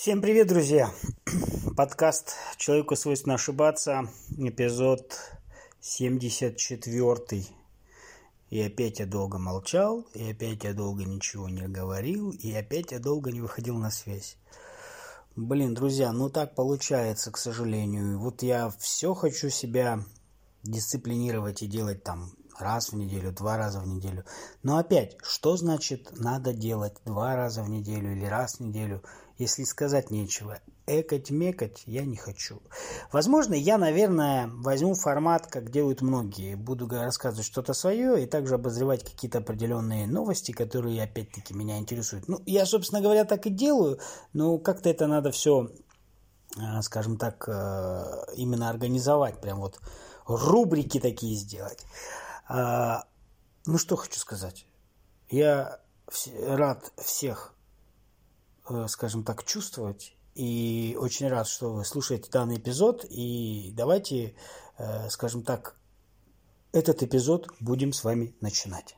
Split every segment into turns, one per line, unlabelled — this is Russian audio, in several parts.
Всем привет, друзья! Подкаст «Человеку свойственно ошибаться», эпизод 74. И опять я долго молчал, и опять я долго ничего не говорил, и опять я долго не выходил на связь. Блин, друзья, ну так получается, к сожалению. Вот я все хочу себя дисциплинировать и делать там раз в неделю, два раза в неделю. Но опять, что значит надо делать два раза в неделю или раз в неделю, если сказать нечего? Экать-мекать я не хочу. Возможно, я, наверное, возьму формат, как делают многие. Буду рассказывать что-то свое и также обозревать какие-то определенные новости, которые, опять-таки, меня интересуют. Ну, я, собственно говоря, так и делаю, но как-то это надо все, э, скажем так, э, именно организовать, прям вот рубрики такие сделать. А, ну, что хочу сказать. Я рад всех, э, скажем так, чувствовать. И очень рад, что вы слушаете данный эпизод. И давайте, э, скажем так, этот эпизод будем с вами начинать.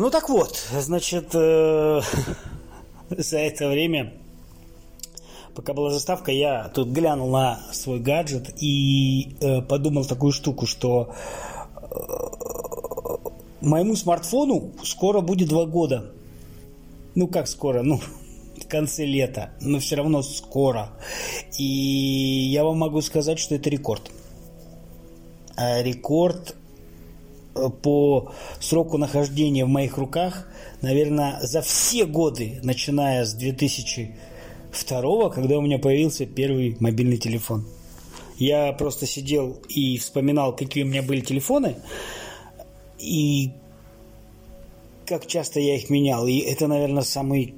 Ну так вот, значит, э, за это время, пока была заставка, я тут глянул на свой гаджет и э, подумал такую штуку, что э, моему смартфону скоро будет два года. Ну как скоро? Ну, в конце лета, но все равно скоро. И я вам могу сказать, что это рекорд. А рекорд по сроку нахождения в моих руках, наверное, за все годы, начиная с 2002, когда у меня появился первый мобильный телефон. Я просто сидел и вспоминал, какие у меня были телефоны, и как часто я их менял. И это, наверное, самый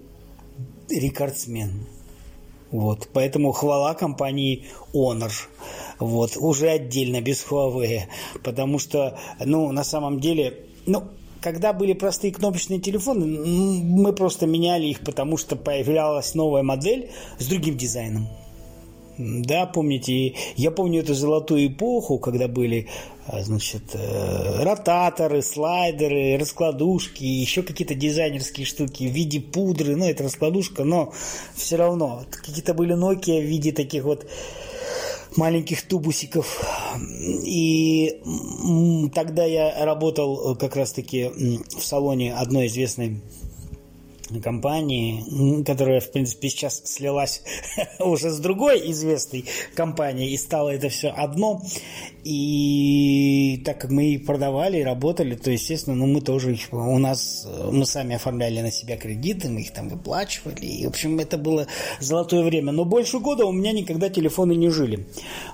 рекордсмен. Вот. Поэтому хвала компании Honor. Вот, уже отдельно, без Huawei. Потому что, ну, на самом деле, ну, когда были простые кнопочные телефоны, мы просто меняли их, потому что появлялась новая модель с другим дизайном. Да, помните, я помню эту золотую эпоху, когда были, а, значит, э, ротаторы, слайдеры, раскладушки, еще какие-то дизайнерские штуки в виде пудры, ну, это раскладушка, но все равно какие-то были Nokia в виде таких вот маленьких тубусиков. И тогда я работал как раз-таки в салоне одной известной компании, которая, в принципе, сейчас слилась уже с другой известной компанией, и стало это все одно. И так как мы их продавали и работали, то, естественно, ну, мы тоже их, у нас, мы сами оформляли на себя кредиты, мы их там выплачивали. И, в общем, это было золотое время. Но больше года у меня никогда телефоны не жили.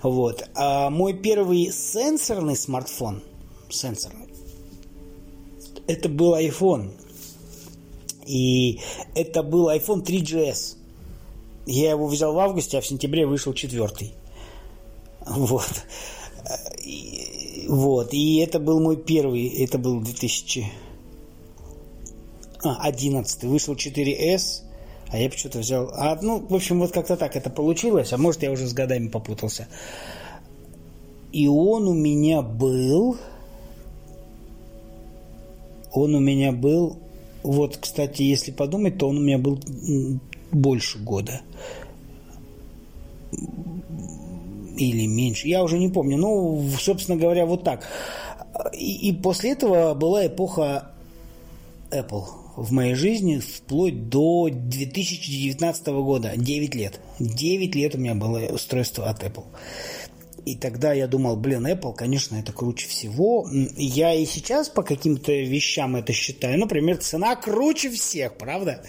Вот. А мой первый сенсорный смартфон, сенсорный, это был iPhone и это был iPhone 3GS. Я его взял в августе, а в сентябре вышел четвертый. Вот. И, вот. И это был мой первый. Это был 2000... А, 11 Вышел 4S. А я почему-то взял... А, ну, в общем, вот как-то так это получилось. А может, я уже с годами попутался. И он у меня был... Он у меня был вот, кстати, если подумать, то он у меня был больше года. Или меньше. Я уже не помню. Ну, собственно говоря, вот так. И, и после этого была эпоха Apple в моей жизни вплоть до 2019 года. 9 лет. 9 лет у меня было устройство от Apple. И тогда я думал, блин, Apple, конечно, это круче всего. Я и сейчас по каким-то вещам это считаю. Например, цена круче всех, правда?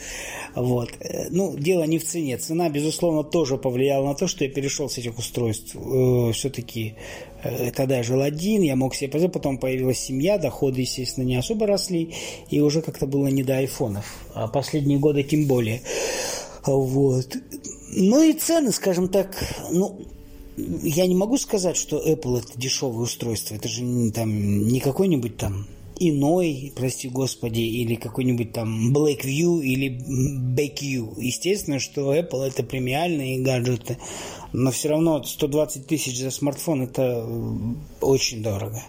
Вот. Э, ну, дело не в цене. Цена, безусловно, тоже повлияла на то, что я перешел с этих устройств. Э, Все-таки э, тогда я жил один, я мог себе позволить, потом появилась семья, доходы, естественно, не особо росли, и уже как-то было не до айфонов. А последние годы тем более. Вот. Ну и цены, скажем так, ну, я не могу сказать, что Apple это дешевое устройство. Это же не, там, не какой-нибудь там иной, прости господи, или какой-нибудь там Blackview или BackView. Естественно, что Apple это премиальные гаджеты, но все равно 120 тысяч за смартфон это очень дорого.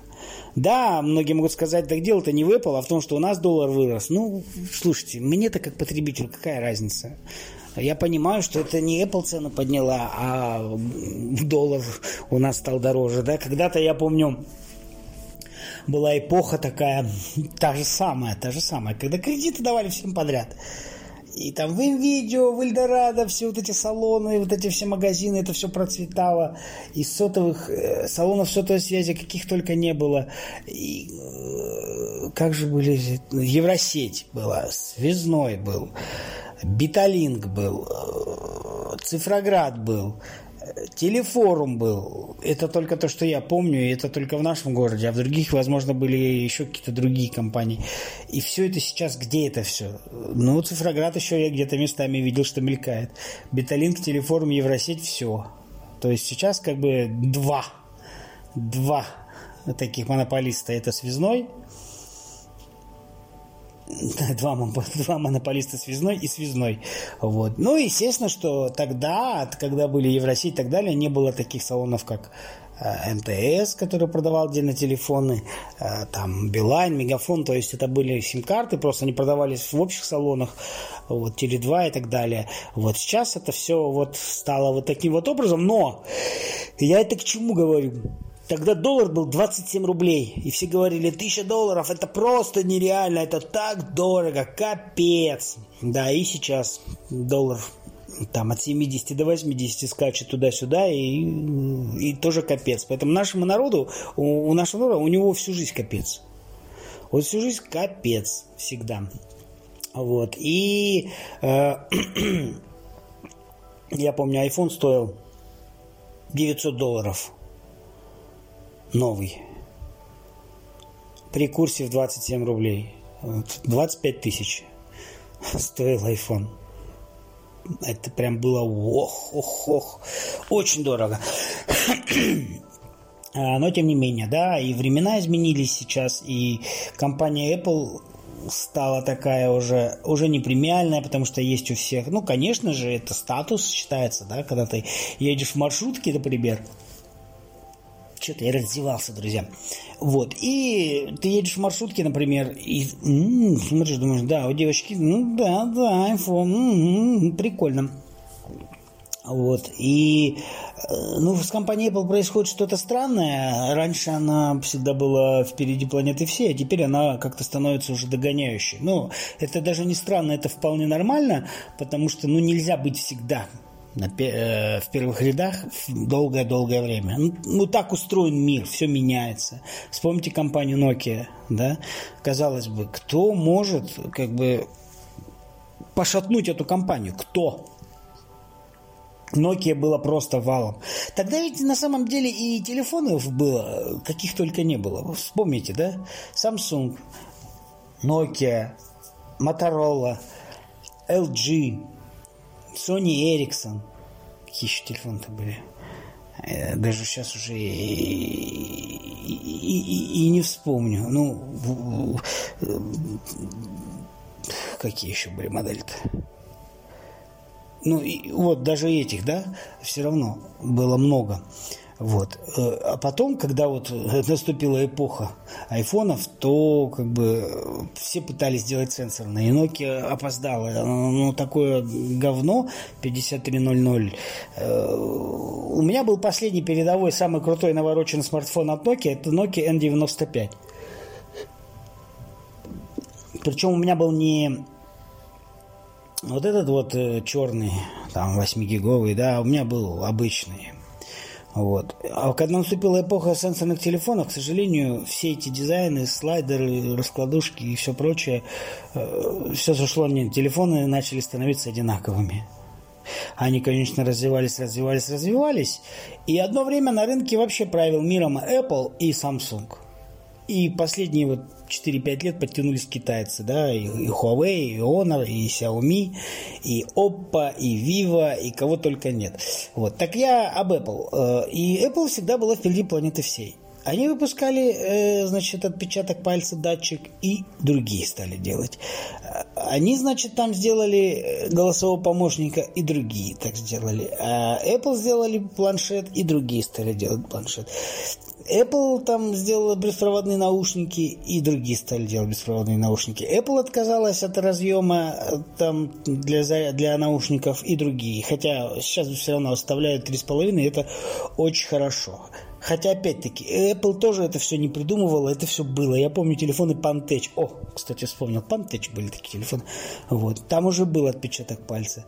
Да, многие могут сказать, так дело-то не в Apple, а в том, что у нас доллар вырос. Ну, слушайте, мне-то как потребителю какая разница? Я понимаю, что это не Apple цену подняла, а доллар у нас стал дороже. Да? Когда-то, я помню, была эпоха такая, та же самая, та же самая, когда кредиты давали всем подряд. И там в видео, в Эльдорадо, все вот эти салоны, вот эти все магазины, это все процветало. И сотовых, э, салонов сотовой связи каких только не было. И, э, как же были... Евросеть была, Связной был. Биталинг был, э, Цифроград был, Телефорум был. Это только то, что я помню, и это только в нашем городе, а в других, возможно, были еще какие-то другие компании. И все это сейчас, где это все? Ну, Цифроград еще я где-то местами видел, что мелькает. Беталинг, Телефорум, Евросеть, все. То есть сейчас как бы два, два таких монополиста. Это Связной – два, два монополиста связной и связной. Вот. Ну, естественно, что тогда, когда были Евросеть и так далее, не было таких салонов, как э, МТС, который продавал отдельно телефоны, э, там Билайн, Мегафон, то есть это были сим-карты, просто они продавались в общих салонах, вот Теле2 и так далее. Вот сейчас это все вот стало вот таким вот образом, но я это к чему говорю? Тогда доллар был 27 рублей. И все говорили, тысяча долларов, это просто нереально, это так дорого, капец. Да, и сейчас доллар там от 70 до 80 скачет туда-сюда и, и тоже капец. Поэтому нашему народу, у, у нашего народа, у него всю жизнь капец. Вот всю жизнь капец всегда. Вот. И э, я помню, iPhone стоил 900 долларов новый. При курсе в 27 рублей. 25 тысяч стоил iPhone. Это прям было ох, ох, ох. Очень дорого. А, но тем не менее, да, и времена изменились сейчас, и компания Apple стала такая уже, уже не премиальная, потому что есть у всех. Ну, конечно же, это статус считается, да, когда ты едешь в маршрутке, например, что-то я раздевался, друзья. Вот. И ты едешь в маршрутке, например, и м-м, смотришь, думаешь, да, у девочки, ну да, да, iPhone, м-м, прикольно. Вот. И э, ну, с компанией Apple происходит что-то странное. Раньше она всегда была впереди планеты всей, а теперь она как-то становится уже догоняющей. Ну, это даже не странно, это вполне нормально, потому что ну, нельзя быть всегда на, э, в первых рядах долгое-долгое время. Ну, ну, так устроен мир, все меняется. Вспомните компанию Nokia, да? Казалось бы, кто может как бы пошатнуть эту компанию? Кто? Nokia было просто валом. Тогда ведь на самом деле и телефонов было, каких только не было. Вспомните, да? Samsung, Nokia, Motorola, LG, Sony Ericsson. Какие еще телефоны-то были? Э, даже сейчас уже и, и, и, и не вспомню. Ну, какие еще были модели-то? Ну, и вот даже этих, да, все равно было много. Вот. Э, а потом, когда вот наступила эпоха айфонов, то как бы все пытались сделать сенсорные. И Nokia опоздала. Ну, такое говно 5300. Э, у меня был последний передовой, самый крутой навороченный смартфон от Nokia. Это Nokia N95. Причем у меня был не вот этот вот э, черный, там 8-гиговый, да, у меня был обычный. Вот. А когда наступила эпоха сенсорных телефонов, к сожалению, все эти дизайны, слайдеры, раскладушки и все прочее, э, все сошло нет. Телефоны начали становиться одинаковыми. Они, конечно, развивались, развивались, развивались. И одно время на рынке вообще правил миром Apple и Samsung. И последние вот 4-5 лет подтянулись китайцы, да, и, и Huawei, и Honor, и Xiaomi, и Oppo, и Vivo, и кого только нет. Вот. Так я об Apple. Э, и Apple всегда была впереди планеты всей. Они выпускали, э, значит, отпечаток пальца, датчик, и другие стали делать. Они, значит, там сделали голосового помощника, и другие так сделали. А Apple сделали планшет, и другие стали делать планшет. Apple там сделала беспроводные наушники, и другие стали делать беспроводные наушники. Apple отказалась от разъема э, там для, для наушников, и другие. Хотя сейчас все равно оставляют 3,5, и это очень хорошо. Хотя, опять-таки, Apple тоже это все не придумывала, это все было. Я помню телефоны Pantech. О, кстати, вспомнил, Pantech были такие телефоны. Вот. Там уже был отпечаток пальца.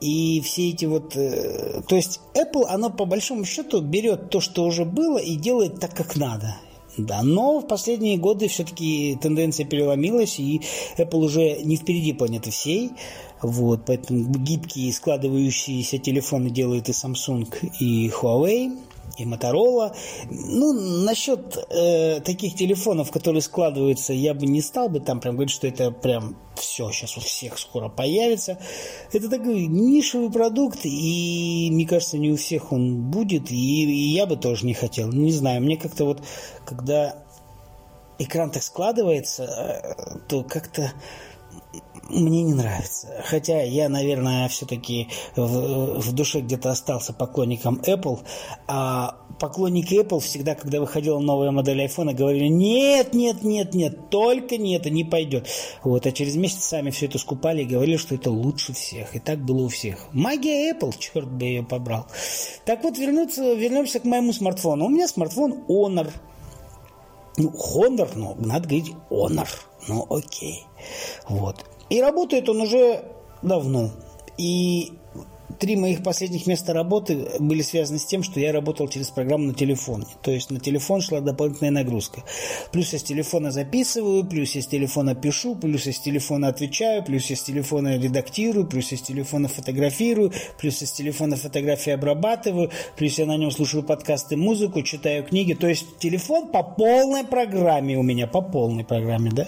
И все эти вот... Э, то есть Apple, она по большому счету берет то, что уже было, и делает так, как надо. Да, но в последние годы все-таки тенденция переломилась, и Apple уже не впереди планеты всей. Вот, поэтому гибкие складывающиеся телефоны делают и Samsung, и Huawei и Motorola. Ну, насчет э, таких телефонов, которые складываются, я бы не стал бы там прям говорить, что это прям все, сейчас у всех скоро появится. Это такой нишевый продукт, и мне кажется, не у всех он будет, и, и я бы тоже не хотел. Не знаю, мне как-то вот, когда экран так складывается, э, то как-то мне не нравится. Хотя я, наверное, все-таки в, в душе где-то остался поклонником Apple. А поклонники Apple всегда, когда выходила новая модель iPhone, говорили, нет, нет, нет, нет, только не это не пойдет. Вот, а через месяц сами все это скупали и говорили, что это лучше всех. И так было у всех. Магия Apple, черт бы ее побрал. Так вот, вернуться, вернемся к моему смартфону. У меня смартфон Honor. Ну, Honor, ну, надо говорить Honor. Ну, окей. Вот. И работает он уже давно. И три моих последних места работы были связаны с тем, что я работал через программу на телефоне. То есть на телефон шла дополнительная нагрузка. Плюс я с телефона записываю, плюс я с телефона пишу, плюс я с телефона отвечаю, плюс я с телефона редактирую, плюс я с телефона фотографирую, плюс я с телефона фотографии обрабатываю, плюс я на нем слушаю подкасты, музыку, читаю книги. То есть телефон по полной программе у меня, по полной программе, да.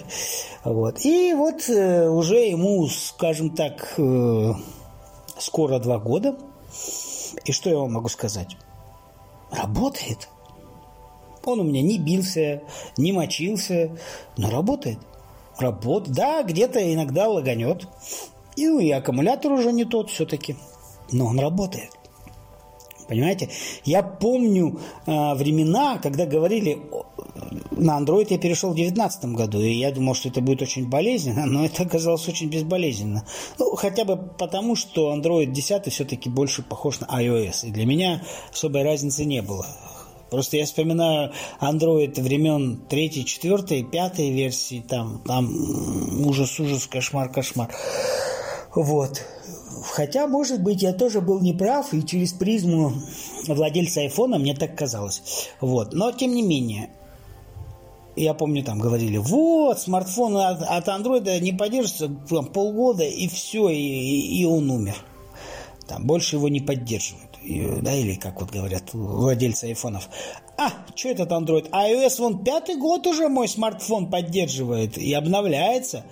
Вот. И вот э, уже ему, скажем так, э, скоро два года. И что я вам могу сказать? Работает. Он у меня не бился, не мочился, но работает. Работ, да, где-то иногда лаганет. И, и аккумулятор уже не тот все-таки. Но он работает. Понимаете? Я помню э, времена, когда говорили, на Android я перешел в 2019 году, и я думал, что это будет очень болезненно, но это оказалось очень безболезненно. Ну, хотя бы потому, что Android 10 все-таки больше похож на iOS, и для меня особой разницы не было. Просто я вспоминаю Android времен 3, 4, 5 версии, там, там ужас, ужас, кошмар, кошмар. Вот. Хотя, может быть, я тоже был неправ, и через призму владельца айфона мне так казалось. Вот. Но, тем не менее, я помню, там говорили, вот, смартфон от, от андроида не поддерживается там, полгода, и все, и, и он умер. Там больше его не поддерживают. И, да, или как вот говорят владельцы айфонов. А, что этот Android? iOS вон пятый год уже мой смартфон поддерживает и обновляется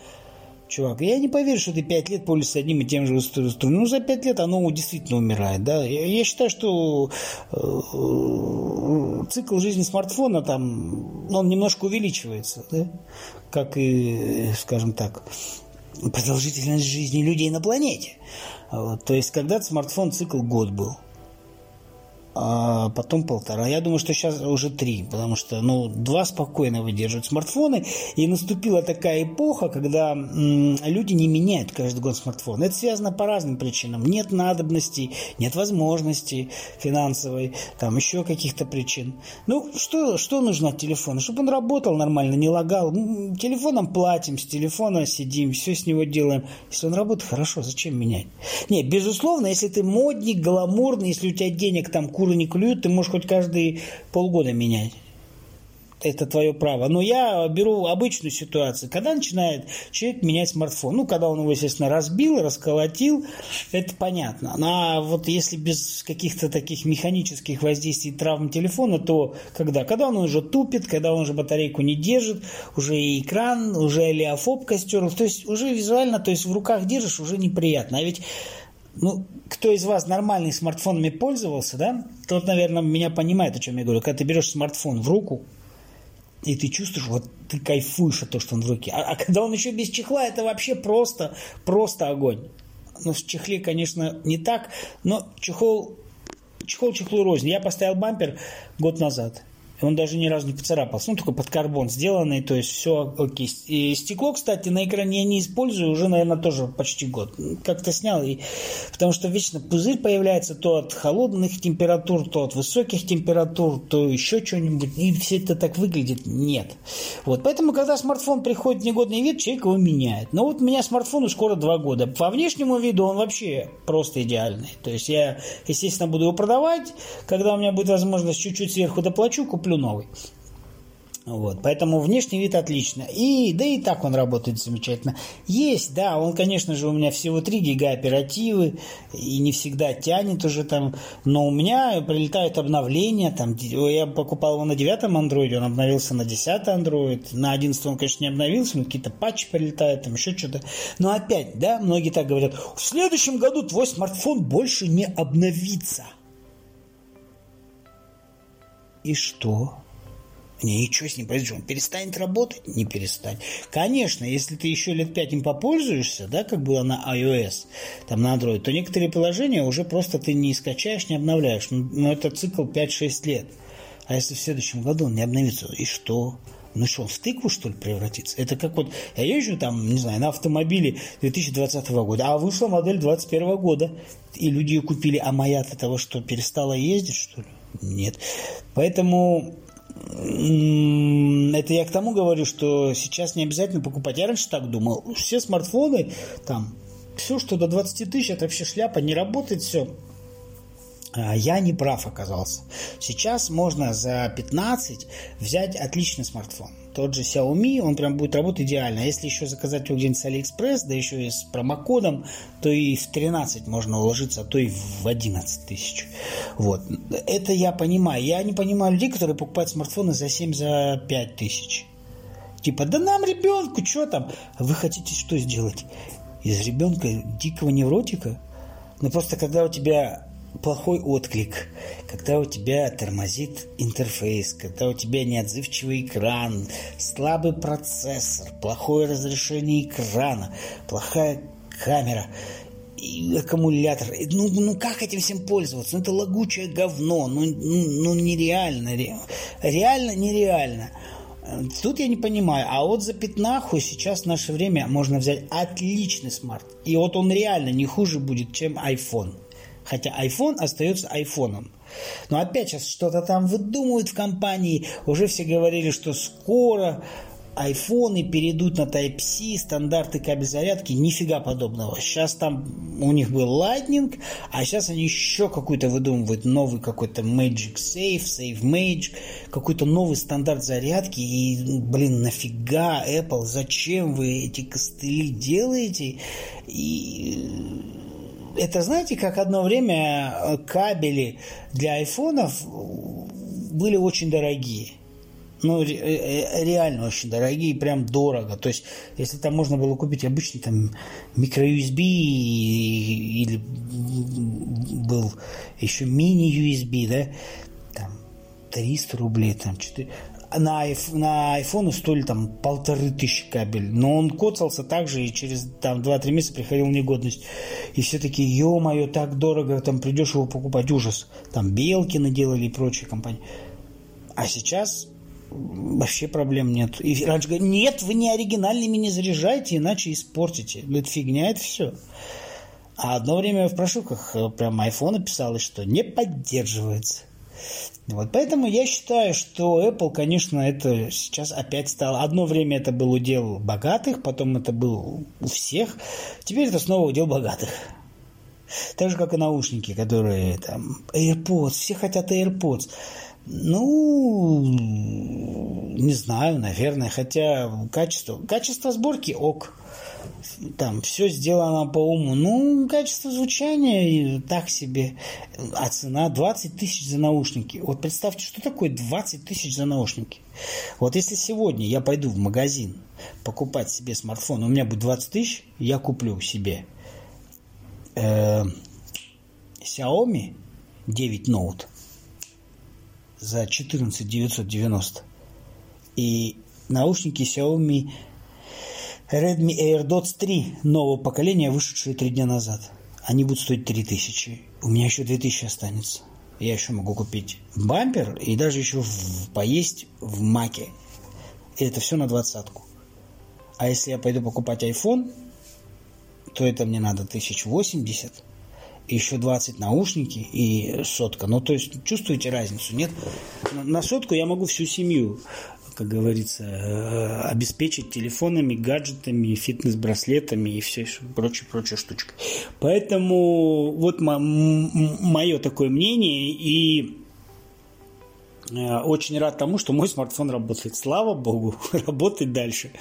чувак, я не поверю, что ты пять лет пользуешься одним и тем же устройством. Ну, за пять лет оно действительно умирает, да. Я, я считаю, что э, цикл жизни смартфона там, он немножко увеличивается, да, как и, скажем так, продолжительность жизни людей на планете. Вот, то есть, когда-то смартфон цикл год был а потом полтора. Я думаю, что сейчас уже три, потому что, ну, два спокойно выдерживают смартфоны, и наступила такая эпоха, когда м, люди не меняют каждый год смартфон. Это связано по разным причинам. Нет надобности, нет возможности финансовой, там еще каких-то причин. Ну, что, что нужно от телефона? Чтобы он работал нормально, не лагал. Телефоном платим, с телефона сидим, все с него делаем. Если он работает хорошо, зачем менять? Не, безусловно, если ты модник, гламурный, если у тебя денег там куры не клюют, ты можешь хоть каждые полгода менять. Это твое право. Но я беру обычную ситуацию. Когда начинает человек менять смартфон? Ну, когда он его, естественно, разбил, расколотил, это понятно. А вот если без каких-то таких механических воздействий травм телефона, то когда? Когда он уже тупит, когда он уже батарейку не держит, уже и экран, уже леофобка стерл. То есть уже визуально, то есть в руках держишь, уже неприятно. А ведь ну, кто из вас нормальными смартфонами пользовался, да, тот, наверное, меня понимает, о чем я говорю. Когда ты берешь смартфон в руку, И ты чувствуешь, вот ты кайфуешь от того, что он в руке. А, а когда он еще без чехла, это вообще просто, просто огонь. Ну, в чехле, конечно, не так, но чехол, чехол чехлу рознь. Я поставил бампер год назад он даже ни разу не поцарапался. Ну, только под карбон сделанный, то есть все окей. И стекло, кстати, на экране я не использую уже, наверное, тоже почти год. Как-то снял, и... потому что вечно пузырь появляется то от холодных температур, то от высоких температур, то еще что-нибудь. И все это так выглядит. Нет. Вот. Поэтому, когда смартфон приходит в негодный вид, человек его меняет. Но вот у меня смартфону скоро два года. По внешнему виду он вообще просто идеальный. То есть я, естественно, буду его продавать. Когда у меня будет возможность чуть-чуть сверху доплачу, куплю куплю новый. Вот, поэтому внешний вид отлично. И, да и так он работает замечательно. Есть, да, он, конечно же, у меня всего 3 гига оперативы, и не всегда тянет уже там, но у меня прилетают обновления, там, я покупал его на 9 андроиде, он обновился на 10 андроид, на 11 он, конечно, не обновился, но какие-то патчи прилетают, там еще что-то. Но опять, да, многие так говорят, в следующем году твой смартфон больше не обновится. И что? Ничего с ним произойдет. Он перестанет работать? Не перестанет. Конечно, если ты еще лет пять им попользуешься, да, как было на iOS, там на Android, то некоторые приложения уже просто ты не скачаешь, не обновляешь. Ну, ну это цикл 5-6 лет. А если в следующем году он не обновится, и что? Ну что, он в тыкву, что ли, превратится? Это как вот, я езжу там, не знаю, на автомобиле 2020 года, а вышла модель 2021 года, и люди ее купили, а моя от того, что перестала ездить, что ли? Нет. Поэтому это я к тому говорю, что сейчас не обязательно покупать. Я раньше так думал. Все смартфоны, там, все, что до 20 тысяч, это вообще шляпа, не работает все. А, я не прав оказался. Сейчас можно за 15 взять отличный смартфон. Тот же Xiaomi, он прям будет работать идеально. Если еще заказать его где-нибудь с AliExpress, да еще и с промокодом, то и в 13 можно уложиться, а то и в 11 тысяч. Вот. Это я понимаю. Я не понимаю людей, которые покупают смартфоны за 7, за 5 тысяч. Типа, да нам ребенку, что там? Вы хотите что сделать? Из ребенка дикого невротика? Ну просто когда у тебя плохой отклик, когда у тебя тормозит интерфейс, когда у тебя неотзывчивый экран, слабый процессор, плохое разрешение экрана, плохая камера, и аккумулятор. Ну, ну как этим всем пользоваться? Ну это лагучее говно, ну, ну, ну нереально, реально нереально. Тут я не понимаю, а вот за пятнаху сейчас в наше время можно взять отличный смарт. И вот он реально не хуже будет, чем iPhone. Хотя iPhone остается айфоном. Но опять сейчас что-то там выдумывают в компании. Уже все говорили, что скоро айфоны перейдут на Type-C, стандарты кабель зарядки, нифига подобного. Сейчас там у них был Lightning, а сейчас они еще какой-то выдумывают новый какой-то Magic Safe, Safe Magic, какой-то новый стандарт зарядки. И, блин, нафига Apple, зачем вы эти костыли делаете? И это знаете, как одно время э, кабели для айфонов были очень дорогие. Ну, э, э, реально очень дорогие, прям дорого. То есть, если там можно было купить обычный там микро-USB или был еще мини-USB, да, там 300 рублей, там 4 на, на iPhone стоили там полторы тысячи кабель. Но он коцался так же и через там 2-3 месяца приходил в негодность. И все таки ё-моё, так дорого, там придешь его покупать, ужас. Там белки наделали и прочие компании. А сейчас вообще проблем нет. И раньше говорят, нет, вы не оригинальными не заряжайте, иначе испортите. Это фигня, это все. А одно время в прошивках э, прям iPhone писалось, что не поддерживается. Вот поэтому я считаю, что Apple, конечно, это сейчас опять стало. Одно время это был удел богатых, потом это был у всех. Теперь это снова удел богатых. Так же, как и наушники, которые там AirPods, все хотят AirPods. Ну, не знаю, наверное, хотя качество, качество сборки ок там все сделано по уму. Ну, качество звучания так себе. А цена 20 тысяч за наушники. Вот представьте, что такое 20 тысяч за наушники. Вот если сегодня я пойду в магазин покупать себе смартфон, у меня будет 20 тысяч, я куплю себе э, Xiaomi 9 Note за 14 990 и наушники Xiaomi Redmi AirDots 3 нового поколения, вышедшие три дня назад. Они будут стоить 3000. У меня еще 2000 останется. Я еще могу купить бампер и даже еще в, поесть в маке. И это все на двадцатку. А если я пойду покупать iPhone, то это мне надо 1080 еще 20 наушники и сотка. Ну, то есть, чувствуете разницу, нет? На сотку я могу всю семью, как говорится, э, обеспечить телефонами, гаджетами, фитнес-браслетами и все прочее-прочее штучкой. Поэтому вот мое такое мнение, и Э, очень рад тому, что мой смартфон работает. Слава богу, работает дальше.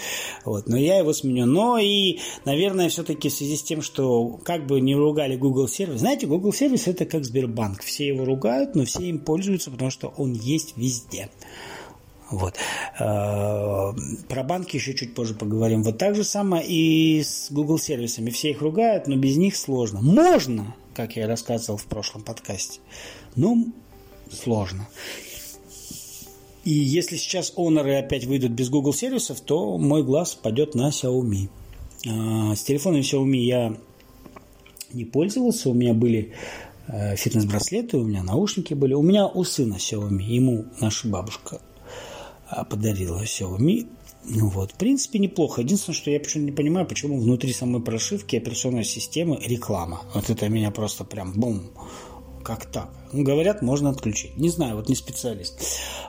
Вот. Но я его сменю. Но и, наверное, все-таки в связи с тем, что как бы не ругали Google сервис. Знаете, Google сервис это как Сбербанк. Все его ругают, но все им пользуются, потому что он есть везде. Вот. Э, про банки еще чуть позже поговорим. Вот так же самое и с Google сервисами. Все их ругают, но без них сложно. Можно, как я рассказывал в прошлом подкасте, но сложно. И если сейчас Honor опять выйдут без Google сервисов, то мой глаз пойдет на Xiaomi. А, с телефоном Xiaomi я не пользовался. У меня были э, фитнес-браслеты, у меня наушники были. У меня у сына Xiaomi. Ему наша бабушка подарила Xiaomi. Ну вот, в принципе, неплохо. Единственное, что я почему-то не понимаю, почему внутри самой прошивки операционной системы реклама. Вот это меня просто прям бум как так? Ну, говорят, можно отключить. Не знаю, вот не специалист.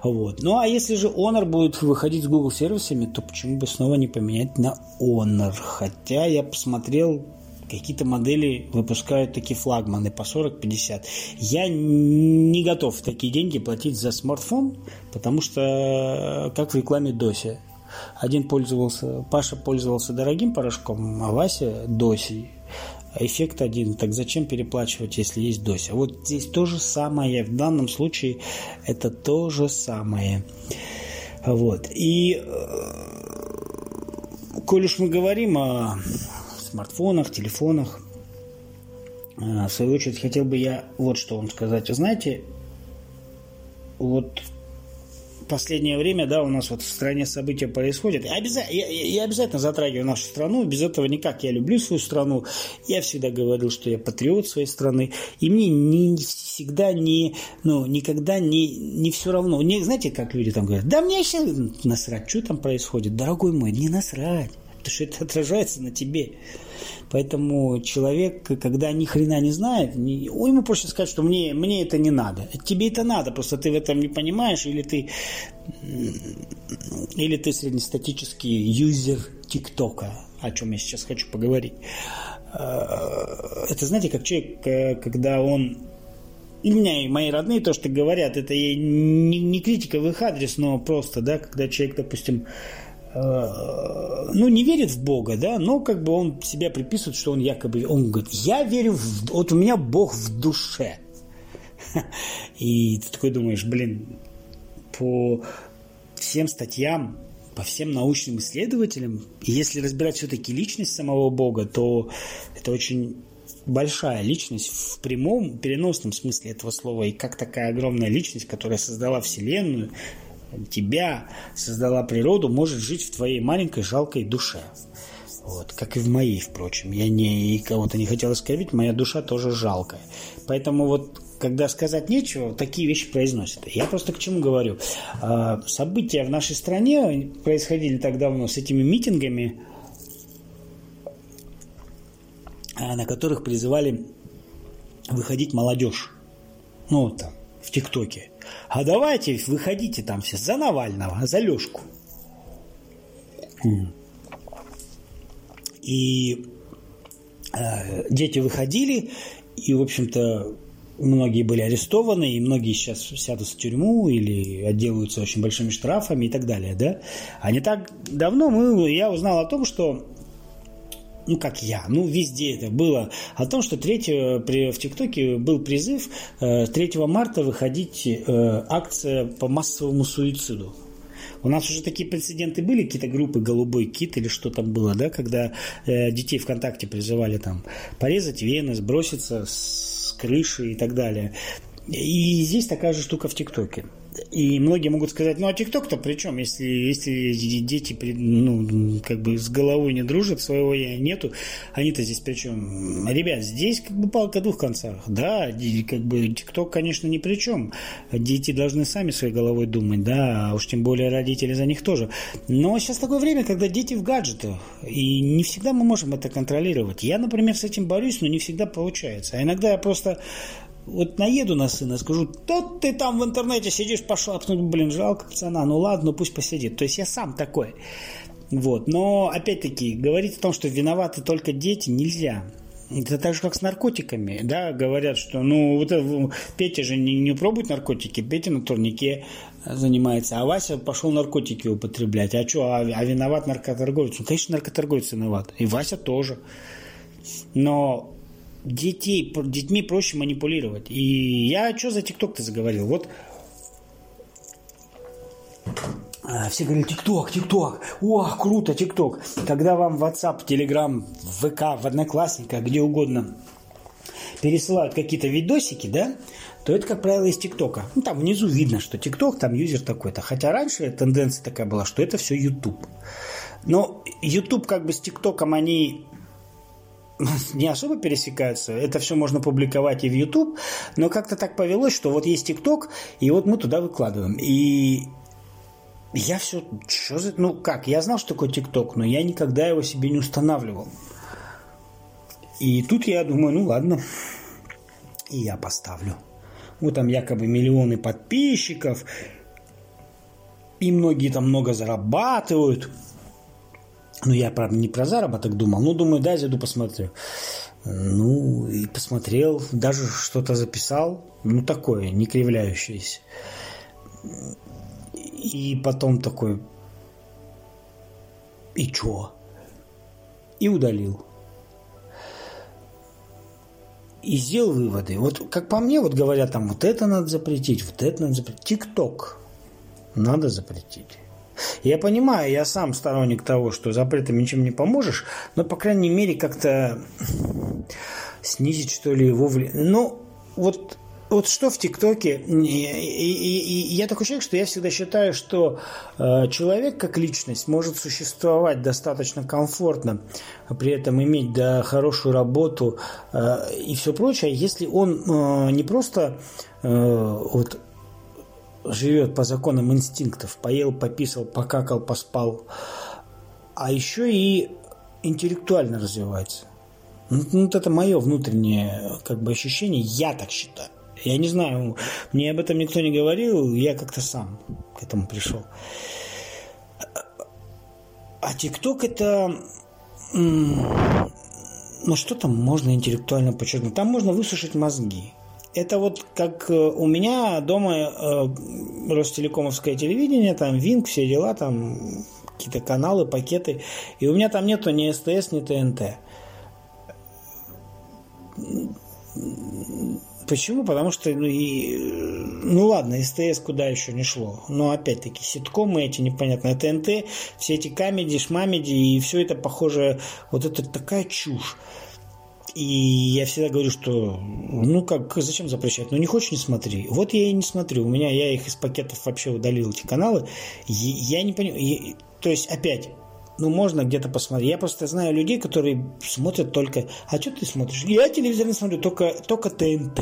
Вот. Ну, а если же Honor будет выходить с Google сервисами, то почему бы снова не поменять на Honor? Хотя я посмотрел, какие-то модели выпускают такие флагманы по 40-50. Я не готов такие деньги платить за смартфон, потому что как в рекламе Доси. Один пользовался, Паша пользовался дорогим порошком, а Вася Досей эффект один. Так зачем переплачивать, если есть дося? Вот здесь то же самое. В данном случае это то же самое. Вот. И э, коль уж мы говорим о смартфонах, телефонах, э, в свою очередь хотел бы я вот что вам сказать. Знаете, вот последнее время, да, у нас вот в стране события происходят. Я, обяза... я, я обязательно затрагиваю нашу страну, без этого никак. Я люблю свою страну. Я всегда говорил, что я патриот своей страны. И мне не всегда не, ну, никогда не, не все равно. Не, знаете, как люди там говорят, да мне сейчас насрать, что там происходит. Дорогой мой, не насрать. Потому что это отражается на тебе. Поэтому человек, когда ни хрена не знает, не, ему проще сказать, что мне, мне это не надо. Тебе это надо, просто ты в этом не понимаешь, или ты, или ты среднестатический юзер ТикТока, о чем я сейчас хочу поговорить. А, это знаете, как человек, э, когда он и меня, и мои родные то, что говорят, это не, не критика в их адрес, но просто, да, когда человек, допустим, Э, ну, не верит в Бога, да, но как бы он себя приписывает, что он якобы, он говорит, я верю, в, вот у меня Бог в душе. И ты такой думаешь, блин, по всем статьям, по всем научным исследователям, если разбирать все-таки личность самого Бога, то это очень большая личность в прямом, переносном смысле этого слова, и как такая огромная личность, которая создала Вселенную, тебя создала природу, может жить в твоей маленькой жалкой душе. Вот, как и в моей, впрочем. Я не кого-то не хотел оскорбить, моя душа тоже жалкая. Поэтому вот когда сказать нечего, такие вещи произносят. Я просто к чему говорю. А, события в нашей стране происходили так давно с этими митингами, а, на которых призывали выходить молодежь. Ну, вот там, в ТикТоке. А давайте выходите там все за Навального, за Лешку. И э, дети выходили, и, в общем-то, многие были арестованы, и многие сейчас сядут в тюрьму или отделаются очень большими штрафами и так далее, да. А не так давно мы, я узнал о том, что ну как я, ну везде это было, о том, что 3, при, в ТикТоке был призыв 3 э, марта выходить э, акция по массовому суициду. У нас уже такие прецеденты были, какие-то группы «Голубой кит» или что там было, да, когда э, детей ВКонтакте призывали там порезать вены, сброситься с крыши и так далее. И здесь такая же штука в ТикТоке. И многие могут сказать, ну а ТикТок-то при чем, если, если дети ну, как бы с головой не дружат, своего я нету, они-то здесь при чем? Ребят, здесь как бы палка двух концах. Да, как бы ТикТок, конечно, ни при чем. Дети должны сами своей головой думать, да, а уж тем более родители за них тоже. Но сейчас такое время, когда дети в гаджетах, и не всегда мы можем это контролировать. Я, например, с этим борюсь, но не всегда получается. А иногда я просто вот наеду на сына, скажу, тот ты там в интернете сидишь, пошел, а потом, блин, жалко цена, ну ладно, пусть посидит. То есть я сам такой. Вот. Но, опять-таки, говорить о том, что виноваты только дети, нельзя. Это так же, как с наркотиками, да, говорят, что, ну, вот Петя же не, не пробует наркотики, Петя на турнике занимается, а Вася пошел наркотики употреблять. А что, а, а виноват наркоторговец? Ну, конечно, наркоторговец виноват, и Вася тоже. Но детей, детьми проще манипулировать. И я что за ТикТок-то заговорил? Вот а, все говорили, ТикТок, ТикТок, ох, круто, ТикТок. Когда вам в WhatsApp, Telegram, ВК, в Одноклассниках, где угодно пересылают какие-то видосики, да, то это, как правило, из ТикТока. Ну, там внизу видно, что ТикТок, там юзер такой-то. Хотя раньше тенденция такая была, что это все YouTube. Но YouTube как бы с ТикТоком они не особо пересекаются. Это все можно публиковать и в YouTube, но как-то так повелось, что вот есть TikTok, и вот мы туда выкладываем. И я все, что за, ну как, я знал, что такое TikTok, но я никогда его себе не устанавливал. И тут я думаю, ну ладно, и я поставлю. Вот там якобы миллионы подписчиков, и многие там много зарабатывают – ну, я, правда, не про заработок думал. Ну, думаю, да, зайду посмотрю. Ну, и посмотрел, даже что-то записал. Ну, такое, не кривляющееся. И потом такой... И чё? И удалил. И сделал выводы. Вот как по мне, вот говорят, там вот это надо запретить, вот это надо запретить. Тикток надо запретить. Я понимаю, я сам сторонник того, что запретом ничем не поможешь, но, по крайней мере, как-то снизить, что ли, его влияние. Ну, вот вот что в ТикТоке, я такой человек, что я всегда считаю, что э, человек как личность может существовать достаточно комфортно, а при этом иметь да, хорошую работу э, и все прочее, если он э, не просто вот живет по законам инстинктов, поел, пописал, покакал, поспал, а еще и интеллектуально развивается. Ну, ну, вот это мое внутреннее как бы ощущение, я так считаю. Я не знаю, мне об этом никто не говорил, я как-то сам к этому пришел. А ТикТок это... Ну, что там можно интеллектуально подчеркнуть? Там можно высушить мозги. Это вот как э, у меня дома э, Ростелекомовское телевидение, там Винк, все дела, там какие-то каналы, пакеты. И у меня там нету ни СТС, ни ТНТ. Почему? Потому что, ну, и, ну ладно, СТС куда еще не шло. Но опять-таки, ситкомы эти непонятные, ТНТ, все эти камеди, шмамеди, и все это похоже, вот это такая чушь. И я всегда говорю, что ну как, зачем запрещать? Ну не хочешь, не смотри. Вот я и не смотрю. У меня, я их из пакетов вообще удалил, эти каналы. Я не понимаю. То есть, опять, ну, можно где-то посмотреть. Я просто знаю людей, которые смотрят только... А что ты смотришь? Я телевизор не смотрю, только, только ТНТ.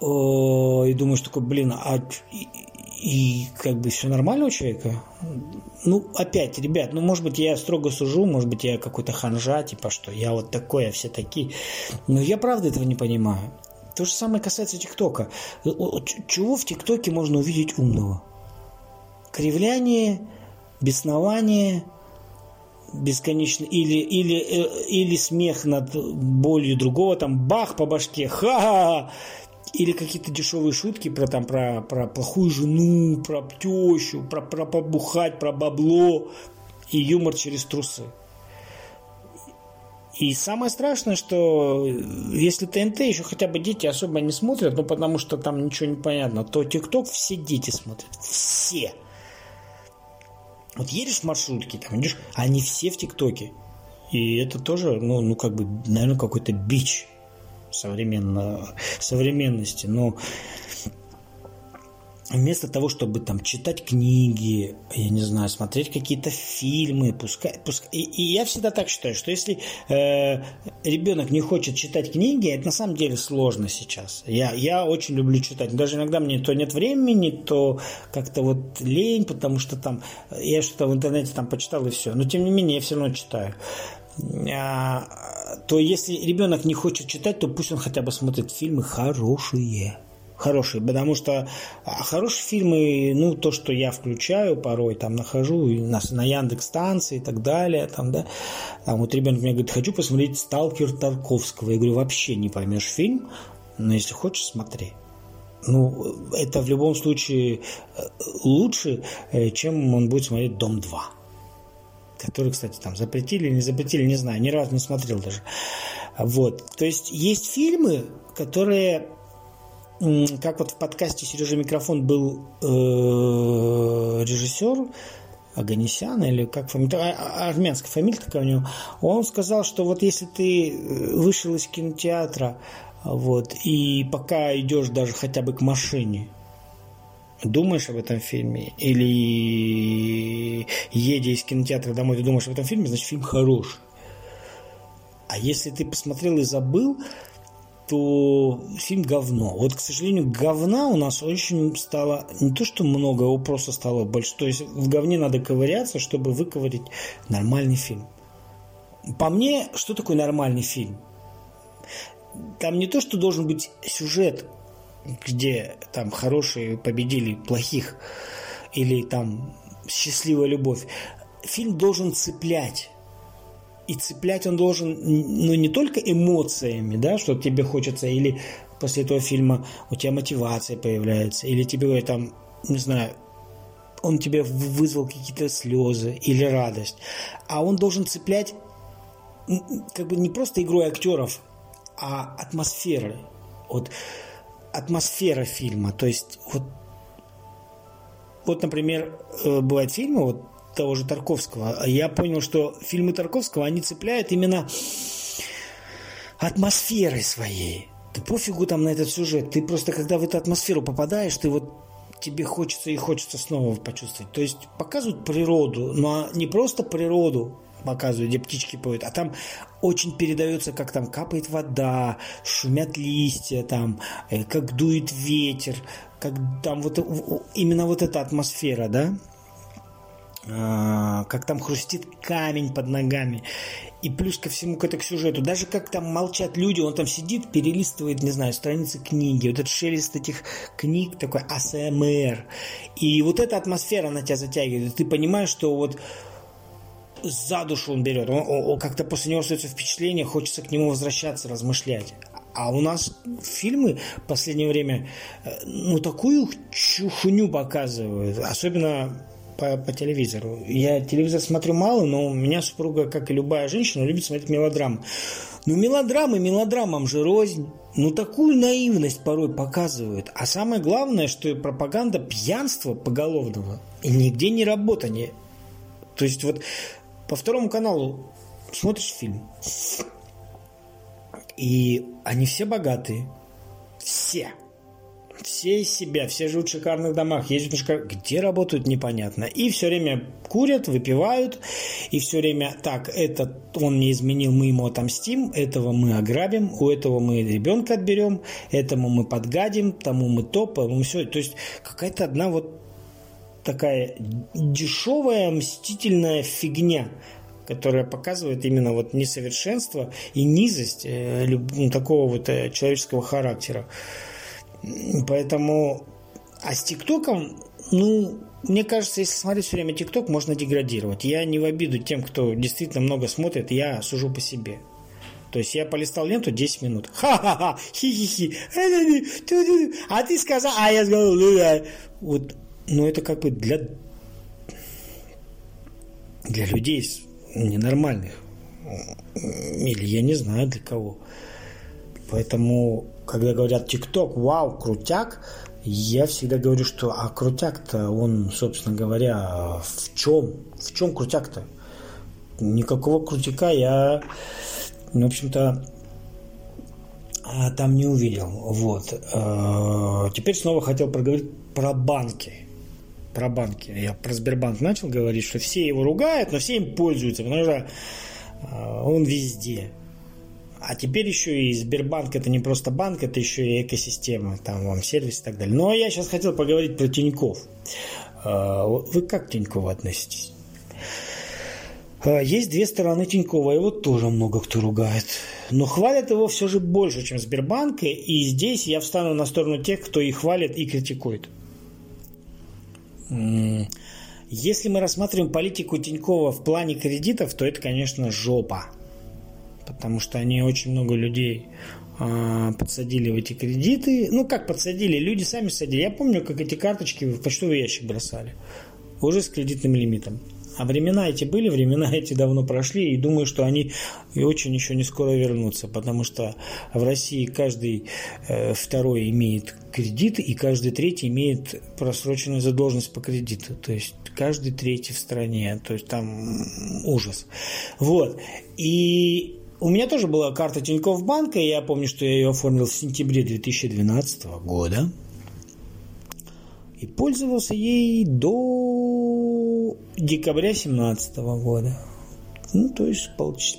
О, и думаешь такой, блин, а и как бы все нормально у человека. Ну, опять, ребят, ну, может быть, я строго сужу, может быть, я какой-то ханжа, типа, что я вот такой, а все такие. Но я правда этого не понимаю. То же самое касается ТикТока. Чего в ТикТоке можно увидеть умного? Кривляние, беснование, бесконечно или или э, или смех над болью другого там бах по башке ха-ха или какие-то дешевые шутки про, там, про, про плохую жену, про тещу, про, про побухать, про бабло и юмор через трусы. И самое страшное, что если ТНТ еще хотя бы дети особо не смотрят, ну потому что там ничего не понятно, то ТикТок все дети смотрят. Все. Вот едешь в маршрутке, там идешь, они все в ТикТоке. И это тоже, ну, ну как бы, наверное, какой-то бич современно, современности. Но вместо того, чтобы там читать книги, я не знаю, смотреть какие-то фильмы, пускай, пускай и, и я всегда так считаю, что если э, ребенок не хочет читать книги, это на самом деле сложно сейчас. Я, я очень люблю читать, даже иногда мне то нет времени, то как-то вот лень, потому что там я что-то в интернете там почитал и все, но тем не менее я все равно читаю. А, то если ребенок не хочет читать, то пусть он хотя бы смотрит фильмы хорошие хорошие, потому что а, хорошие фильмы, ну, то, что я включаю порой, там, нахожу на, на Яндекс станции и так далее, там, да, там вот ребенок мне говорит, хочу посмотреть «Сталкер Тарковского». Я говорю, вообще не поймешь фильм, но если хочешь, смотри. Ну, это в любом случае э, лучше, э, чем он будет смотреть «Дом 2» который, кстати, там запретили или не запретили, не знаю, ни разу не смотрел даже. Вот. То есть есть фильмы, которые как вот в подкасте Сережа Микрофон был э, режиссер Аганесян или как фамилия, а, а, армянская фамилия такая у него, он сказал, что вот если ты э, вышел из кинотеатра, вот, и пока идешь даже хотя бы к машине, думаешь об этом фильме, или едя из кинотеатра домой, ты думаешь об этом фильме, значит, фильм хороший. А если ты посмотрел и забыл, то фильм говно. Вот, к сожалению, говна у нас очень стало, не то что много, его просто стало больше. То есть в говне надо ковыряться, чтобы выковырить нормальный фильм. По мне, что такое нормальный фильм? Там не то, что должен быть сюжет, где там хорошие победили плохих, или там счастливая любовь. Фильм должен цеплять и цеплять он должен, ну, не только эмоциями, да, что тебе хочется, или после этого фильма у тебя мотивация появляется, или тебе там, не знаю, он тебе вызвал какие-то слезы или радость, а он должен цеплять как бы не просто игрой актеров, а атмосферой. Вот атмосфера фильма. То есть вот, вот например, э, бывают фильмы, вот того же Тарковского. Я понял, что фильмы Тарковского, они цепляют именно атмосферой своей. Ты пофигу там на этот сюжет. Ты просто, когда в эту атмосферу попадаешь, ты вот тебе хочется и хочется снова почувствовать. То есть показывают природу, но не просто природу показывают, где птички поют, а там очень передается, как там капает вода, шумят листья, там, э, как дует ветер, как там вот именно вот эта атмосфера, да, а, как там хрустит камень под ногами. И плюс ко всему к этому сюжету, даже как там молчат люди, он там сидит, перелистывает, не знаю, страницы книги, вот этот шелест этих книг, такой АСМР. И вот эта атмосфера на тебя затягивает. И ты понимаешь, что вот за душу он берет. Он, он, он как-то после него остается впечатление, хочется к нему возвращаться, размышлять. А у нас фильмы в последнее время э, ну такую чухню показывают. Особенно по, по телевизору. Я телевизор смотрю мало, но у меня супруга, как и любая женщина, любит смотреть мелодрамы. Ну, мелодрамы, мелодрамам же рознь. Ну, такую наивность порой показывают. А самое главное, что пропаганда пьянства поголовного и нигде не работания. То есть вот по второму каналу смотришь фильм, и они все богатые. Все. Все из себя, все живут в шикарных домах, ездят на шикар... Где работают, непонятно. И все время курят, выпивают, и все время, так, этот он не изменил, мы ему отомстим, этого мы ограбим, у этого мы ребенка отберем, этому мы подгадим, тому мы то, тому все. То есть какая-то одна вот такая дешевая, мстительная фигня, которая показывает именно вот несовершенство и низость э, ну, такого вот э, человеческого характера. Поэтому... А с ТикТоком, ну, мне кажется, если смотреть все время ТикТок, можно деградировать. Я не в обиду тем, кто действительно много смотрит, я сужу по себе. То есть я полистал ленту 10 минут. Ха-ха-ха, хи-хи-хи. А ты сказал, а я сказал, «Ну вот, ну это как бы для для людей ненормальных. Или я не знаю для кого. Поэтому когда говорят ТикТок, вау, крутяк, я всегда говорю, что а крутяк-то он, собственно говоря, в чем? В чем крутяк-то? Никакого крутяка я, в общем-то, а там не увидел. Вот. Э, теперь снова хотел проговорить про банки. Про банки. Я про Сбербанк начал говорить, что все его ругают, но все им пользуются, потому что э, он везде. А теперь еще и Сбербанк это не просто банк, это еще и экосистема, там вам сервис и так далее. Но я сейчас хотел поговорить про Тиньков. Э, вы как к Тинькову относитесь? Есть две стороны Тинькова, его тоже много кто ругает. Но хвалят его все же больше, чем Сбербанк, и здесь я встану на сторону тех, кто и хвалит, и критикует. Если мы рассматриваем политику Тинькова в плане кредитов, то это, конечно, жопа. Потому что они очень много людей э, подсадили в эти кредиты. Ну, как подсадили? Люди сами садили. Я помню, как эти карточки в почтовый ящик бросали. Уже с кредитным лимитом. А времена эти были, времена эти давно прошли, и думаю, что они и очень еще не скоро вернутся, потому что в России каждый э, второй имеет кредит, и каждый третий имеет просроченную задолженность по кредиту. То есть каждый третий в стране. То есть там ужас. Вот. И у меня тоже была карта Тинькофф банка, я помню, что я ее оформил в сентябре 2012 года. И пользовался ей до декабря 2017 года. Ну, то есть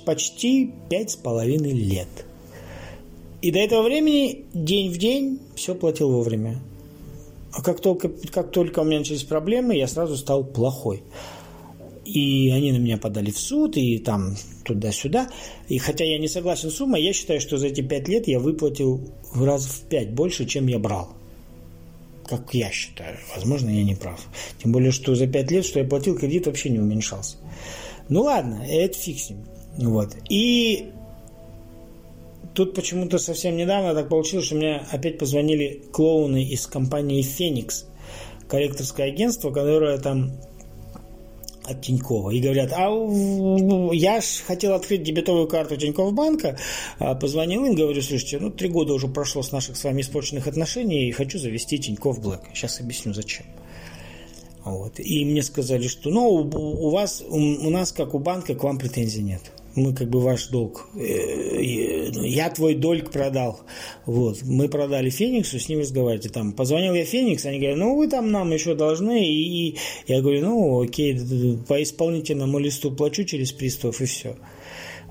почти пять с половиной лет. И до этого времени день в день все платил вовремя. А как только, как только у меня начались проблемы, я сразу стал плохой. И они на меня подали в суд, и там туда-сюда. И хотя я не согласен с суммой, я считаю, что за эти пять лет я выплатил в раз в пять больше, чем я брал как я считаю. Возможно, я не прав. Тем более, что за 5 лет, что я платил, кредит вообще не уменьшался. Ну ладно, это фиксим. Вот. И тут почему-то совсем недавно так получилось, что мне опять позвонили клоуны из компании «Феникс», коллекторское агентство, которое там от Тинькова и говорят, а я ж хотел открыть дебетовую карту Тинькофф банка, а позвонил им, говорю, слушайте, ну три года уже прошло с наших с вами испорченных отношений и хочу завести Тинькофф Блэк. Сейчас объясню зачем. Вот. И мне сказали, что ну, у вас, у нас, как у банка, к вам претензий нет мы как бы ваш долг. Э, ну, я твой дольк продал. Вот. Мы продали Фениксу, с ним разговаривайте. Там, позвонил я Феникс, они говорят, ну вы там нам еще должны. И я говорю, ну окей, по исполнительному листу плачу через пристав и все.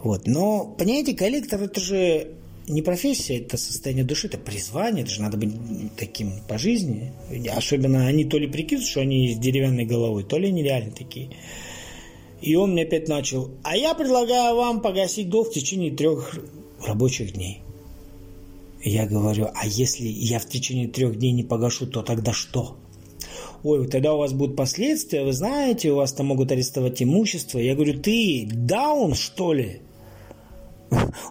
Вот. Но, понимаете, коллектор это же не профессия, это состояние души, это призвание, это же надо быть таким по жизни. Особенно они то ли прикидывают, что они с деревянной головой, то ли они реально такие. И он мне опять начал, а я предлагаю вам погасить долг в течение трех рабочих дней. Я говорю, а если я в течение трех дней не погашу, то тогда что? Ой, тогда у вас будут последствия, вы знаете, у вас там могут арестовать имущество. Я говорю, ты даун, что ли?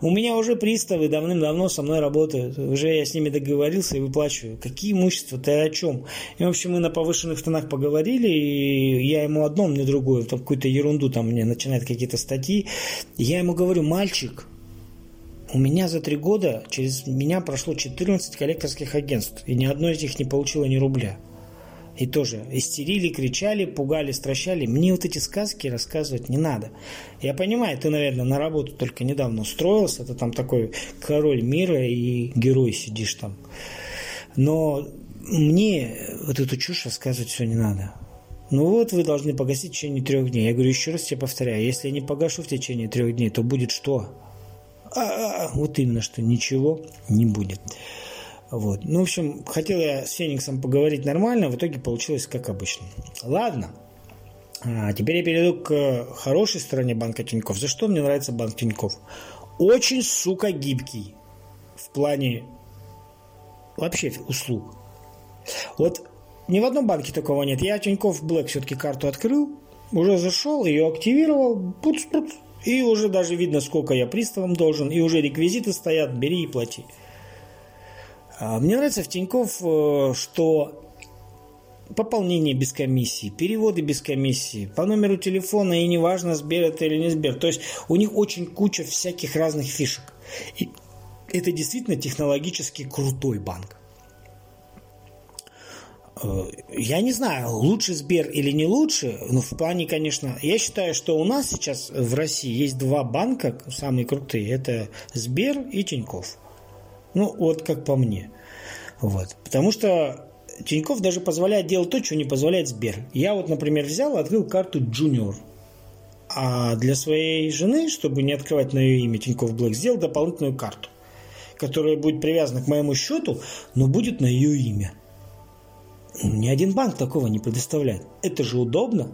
У меня уже приставы давным-давно со мной работают. Уже я с ними договорился и выплачиваю. Какие имущества? Ты о чем? И, в общем, мы на повышенных тонах поговорили, и я ему одно, мне другое. Там какую-то ерунду там мне начинает какие-то статьи. Я ему говорю, мальчик, у меня за три года через меня прошло 14 коллекторских агентств, и ни одно из них не получило ни рубля. И тоже истерили, кричали, пугали, стращали. Мне вот эти сказки рассказывать не надо. Я понимаю, ты, наверное, на работу только недавно устроился, ты там такой король мира и герой сидишь там. Но мне вот эту чушь рассказывать все не надо. Ну вот вы должны погасить в течение трех дней. Я говорю, еще раз тебе повторяю, если я не погашу в течение трех дней, то будет что? А-а-а, вот именно что ничего не будет. Вот. Ну, в общем, хотел я с Фениксом поговорить нормально, в итоге получилось как обычно. Ладно. А теперь я перейду к хорошей стороне банка Тиньков. За что мне нравится банк Тиньков? Очень, сука, гибкий в плане вообще услуг. Вот ни в одном банке такого нет. Я Тиньков Блэк все-таки карту открыл, уже зашел, ее активировал, пуц, пуц, и уже даже видно, сколько я приставам должен, и уже реквизиты стоят, бери и плати. А, мне нравится в Тинькофф, э, что пополнение без комиссии, переводы без комиссии, по номеру телефона, и неважно, Сбер это или не Сбер. То есть у них очень куча всяких разных фишек. И это действительно технологически крутой банк. Э, я не знаю, лучше Сбер или не лучше, но в плане, конечно, я считаю, что у нас сейчас в России есть два банка самые крутые. Это Сбер и Тинькофф. Ну, вот как по мне. Вот. Потому что Тиньков даже позволяет делать то, что не позволяет Сбер. Я вот, например, взял и открыл карту Junior. А для своей жены, чтобы не открывать на ее имя Тиньков Блэк, сделал дополнительную карту, которая будет привязана к моему счету, но будет на ее имя. Ни один банк такого не предоставляет. Это же удобно.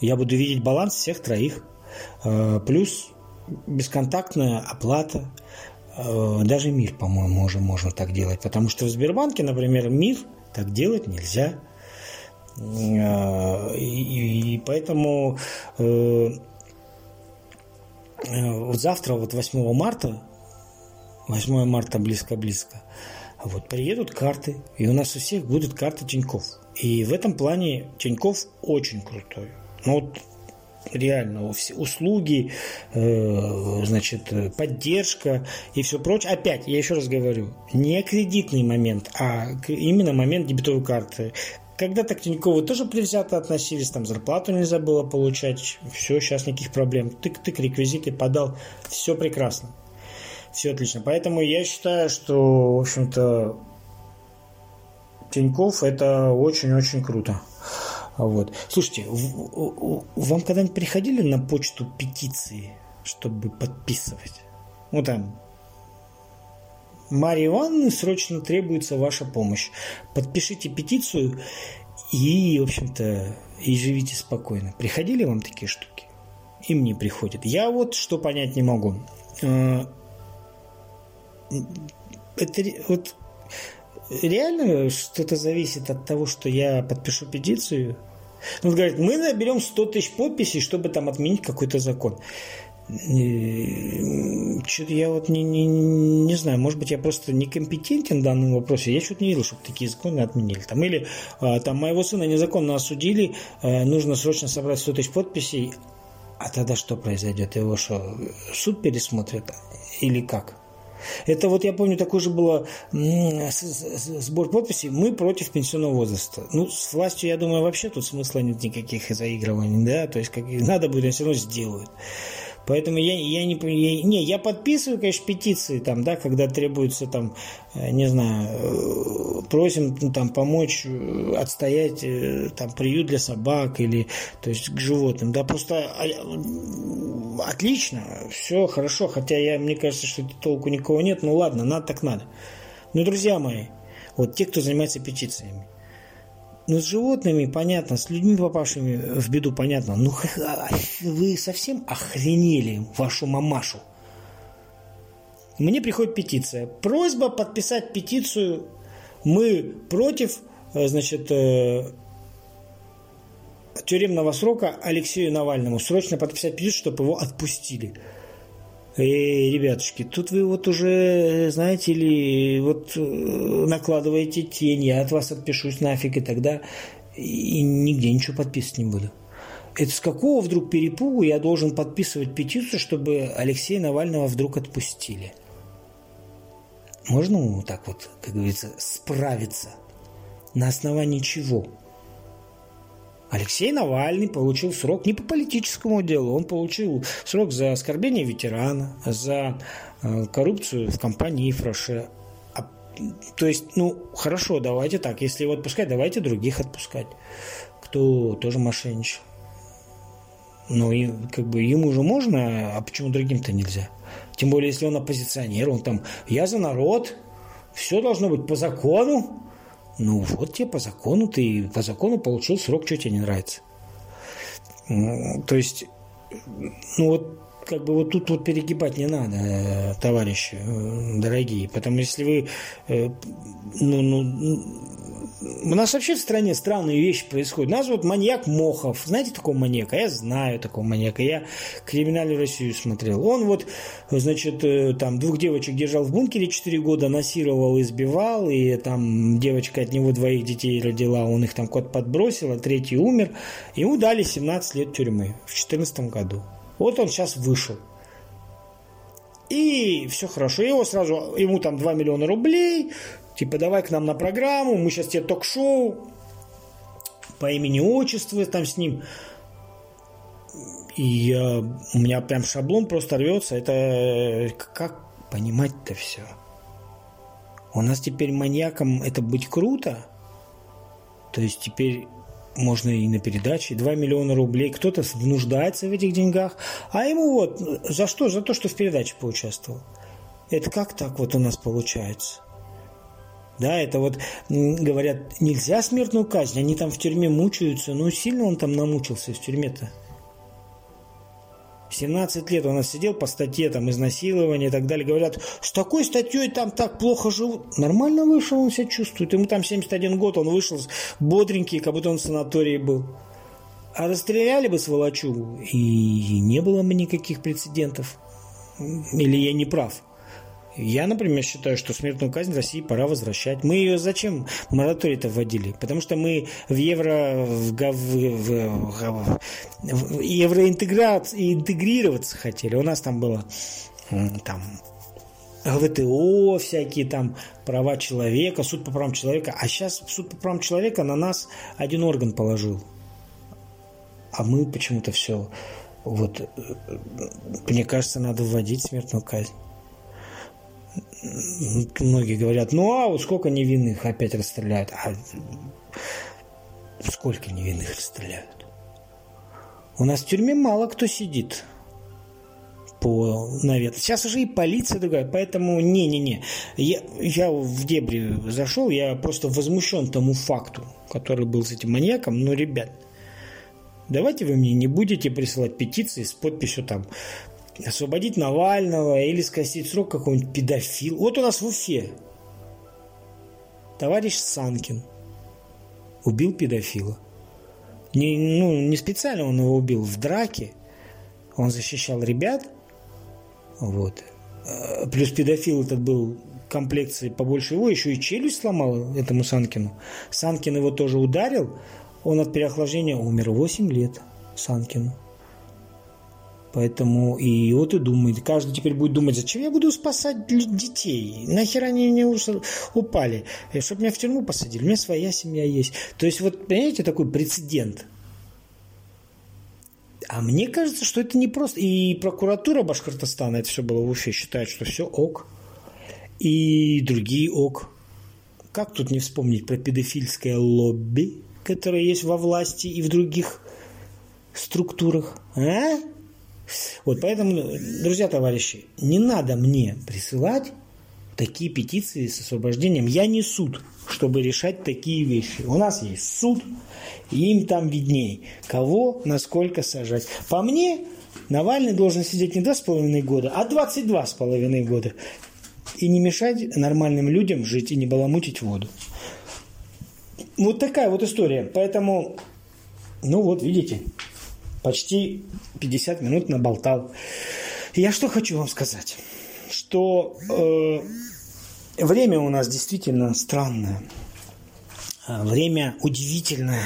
Я буду видеть баланс всех троих. Э, плюс бесконтактная оплата. Э, даже МИР, по-моему, уже можно так делать. Потому что в Сбербанке, например, МИР так делать нельзя. Э, и, поэтому вот завтра, вот 8 марта, 8 марта близко-близко, вот приедут карты, и у нас у всех будут карты Тиньков. И в этом плане Тиньков очень крутой. Ну вот реально услуги, э, значит, поддержка и все прочее. Опять, я еще раз говорю, не кредитный момент, а именно момент дебетовой карты. Когда-то к Тинькову тоже предвзято относились, там зарплату нельзя было получать, все, сейчас никаких проблем. Тык-тык, реквизиты подал, все прекрасно. Все отлично. Поэтому я считаю, что, в общем-то, Тиньков это очень-очень круто. Вот. Слушайте, вам когда-нибудь приходили на почту петиции, чтобы подписывать? Ну там, Марья Ивановна, срочно требуется ваша помощь. Подпишите петицию и, в общем-то, и живите спокойно. Приходили вам такие штуки? Им не приходят. Я вот что понять не могу. А, это вот реально что-то зависит от того, что я подпишу петицию он говорит, мы наберем 100 тысяч подписей, чтобы там отменить какой-то закон. Что-то я вот не, не, не знаю, может быть, я просто некомпетентен в данном вопросе. Я что-то не видел, чтобы такие законы отменили. Там, или а, там моего сына незаконно осудили, а, нужно срочно собрать 100 тысяч подписей. А тогда что произойдет? Его что, суд пересмотрит? Или как? Это вот я помню, такой же было сбор подписей. Мы против пенсионного возраста. Ну, с властью, я думаю, вообще тут смысла нет никаких заигрываний, да, то есть как надо будет, они все равно сделают. Поэтому я, я не, я, не, я подписываю, конечно, петиции, там, да, когда требуется, там, э, не знаю, э, просим ну, там помочь э, отстоять там приют для собак или, то есть, к животным, да, просто а, отлично, все хорошо, хотя я, мне кажется, что толку никого нет, ну ладно, надо так надо. Ну, друзья мои, вот те, кто занимается петициями, ну, с животными понятно, с людьми, попавшими в беду, понятно. Ну, вы совсем охренели вашу мамашу. Мне приходит петиция. Просьба подписать петицию. Мы против, э, значит, э, тюремного срока Алексею Навальному. Срочно подписать петицию, чтобы его отпустили. Эй, ребятушки, тут вы вот уже, знаете ли, вот э, накладываете тень, я от вас отпишусь нафиг, и тогда и нигде ничего подписывать не буду. Это с какого вдруг перепугу я должен подписывать петицию, чтобы Алексея Навального вдруг отпустили? Можно вот так вот, как говорится, справиться? На основании чего? Алексей Навальный получил срок не по политическому делу, он получил срок за оскорбление ветерана, за э, коррупцию в компании Ифроше. А, то есть, ну, хорошо, давайте так, если его отпускать, давайте других отпускать, кто тоже мошенничал. Ну, и, как бы ему же можно, а почему другим-то нельзя? Тем более, если он оппозиционер, он там, я за народ, все должно быть по закону, ну вот тебе по закону, ты по закону получил срок, что тебе не нравится. То есть, ну вот как бы вот тут вот перегибать не надо, э, товарищи э, дорогие, потому если вы, э, ну, ну, у нас вообще в стране странные вещи происходят. У нас вот маньяк Мохов, знаете такого маньяка? Я знаю такого маньяка, я криминальную Россию смотрел. Он вот, значит, там двух девочек держал в бункере 4 года, насиловал, избивал, и там девочка от него двоих детей родила, он их там кот подбросил, а третий умер. Ему дали 17 лет тюрьмы в 2014 году. Вот он сейчас вышел. И все хорошо. Его сразу, ему там 2 миллиона рублей. Типа, давай к нам на программу, мы сейчас тебе ток-шоу по имени отчеству там с ним. И я, у меня прям шаблон просто рвется. Это как понимать-то все? У нас теперь маньяком это быть круто. То есть теперь можно и на передаче, 2 миллиона рублей, кто-то нуждается в этих деньгах, а ему вот, за что? За то, что в передаче поучаствовал. Это как так вот у нас получается? Да, это вот говорят, нельзя смертную казнь, они там в тюрьме мучаются, ну сильно он там намучился в тюрьме-то. 17 лет он сидел по статье там изнасилования и так далее. Говорят, с такой статьей там так плохо живут. Нормально вышел, он себя чувствует. Ему там 71 год, он вышел бодренький, как будто он в санатории был. А расстреляли бы сволочу, и не было бы никаких прецедентов. Или я не прав? Я, например, считаю, что смертную казнь России пора возвращать. Мы ее зачем мораторий-то вводили? Потому что мы в евро в, в, в, в евроинтеграции интегрироваться хотели. У нас там было там ГВТО всякие там права человека, суд по правам человека. А сейчас суд по правам человека на нас один орган положил. А мы почему-то все вот мне кажется, надо вводить смертную казнь многие говорят, ну а вот сколько невинных опять расстреляют. А сколько невинных расстреляют? У нас в тюрьме мало кто сидит по навет. Сейчас уже и полиция другая, поэтому не-не-не. Я, я в дебри зашел, я просто возмущен тому факту, который был с этим маньяком. Но, ребят, давайте вы мне не будете присылать петиции с подписью там освободить Навального или скосить срок какого-нибудь педофил. Вот у нас в Уфе товарищ Санкин убил педофила. Не, ну, не специально он его убил, в драке. Он защищал ребят. Вот. А, плюс педофил этот был комплекции побольше его, еще и челюсть сломал этому Санкину. Санкин его тоже ударил, он от переохлаждения умер 8 лет Санкину. Поэтому и вот и думает, каждый теперь будет думать, зачем я буду спасать детей? Нахер они мне упали? Э, Чтобы меня в тюрьму посадили, у меня своя семья есть. То есть вот, понимаете, такой прецедент. А мне кажется, что это не просто... И прокуратура Башкортостана, это все было в Уфе, считает, что все ок. И другие ок. Как тут не вспомнить про педофильское лобби, которое есть во власти и в других структурах? А? Вот поэтому, друзья, товарищи, не надо мне присылать такие петиции с освобождением. Я не суд, чтобы решать такие вещи. У нас есть суд, и им там видней, кого, насколько сажать. По мне, Навальный должен сидеть не два с половиной года, а 22 с половиной года. И не мешать нормальным людям жить и не баламутить воду. Вот такая вот история. Поэтому, ну вот, видите, почти 50 минут наболтал. Я что хочу вам сказать, что э, время у нас действительно странное. А, время удивительное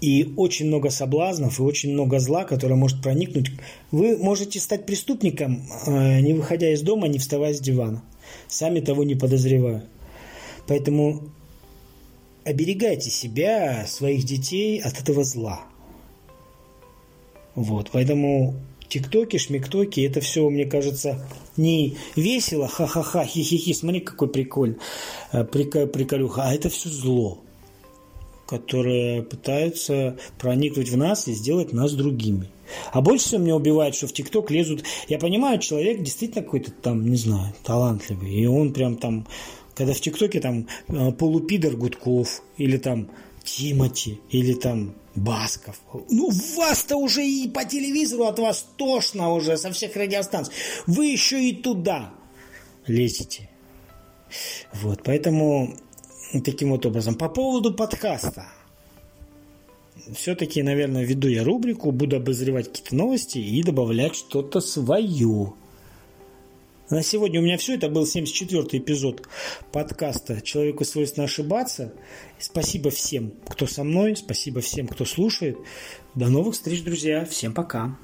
и очень много соблазнов и очень много зла, которое может проникнуть. Вы можете стать преступником, э, не выходя из дома, не вставая с дивана, сами того не подозревая. Поэтому оберегайте себя, своих детей от этого зла. Вот, поэтому тиктоки, шмиктоки, это все, мне кажется, не весело, ха-ха-ха, хи-хи-хи, смотри, какой прикольный, э, приколюха, а это все зло, которое пытаются проникнуть в нас и сделать нас другими. А больше всего меня убивает, что в ТикТок лезут... Я понимаю, человек действительно какой-то там, не знаю, талантливый. И он прям там... Когда в ТикТоке там э, полупидор Гудков или там Тимати или там Басков. Ну, вас-то уже и по телевизору от вас тошно уже со всех радиостанций. Вы еще и туда лезете. Вот, поэтому таким вот образом. По поводу подкаста. Все-таки, наверное, веду я рубрику, буду обозревать какие-то новости и добавлять что-то свое. На сегодня у меня все. Это был 74-й эпизод подкаста «Человеку свойственно ошибаться». Спасибо всем, кто со мной. Спасибо всем, кто слушает. До новых встреч, друзья. Всем пока.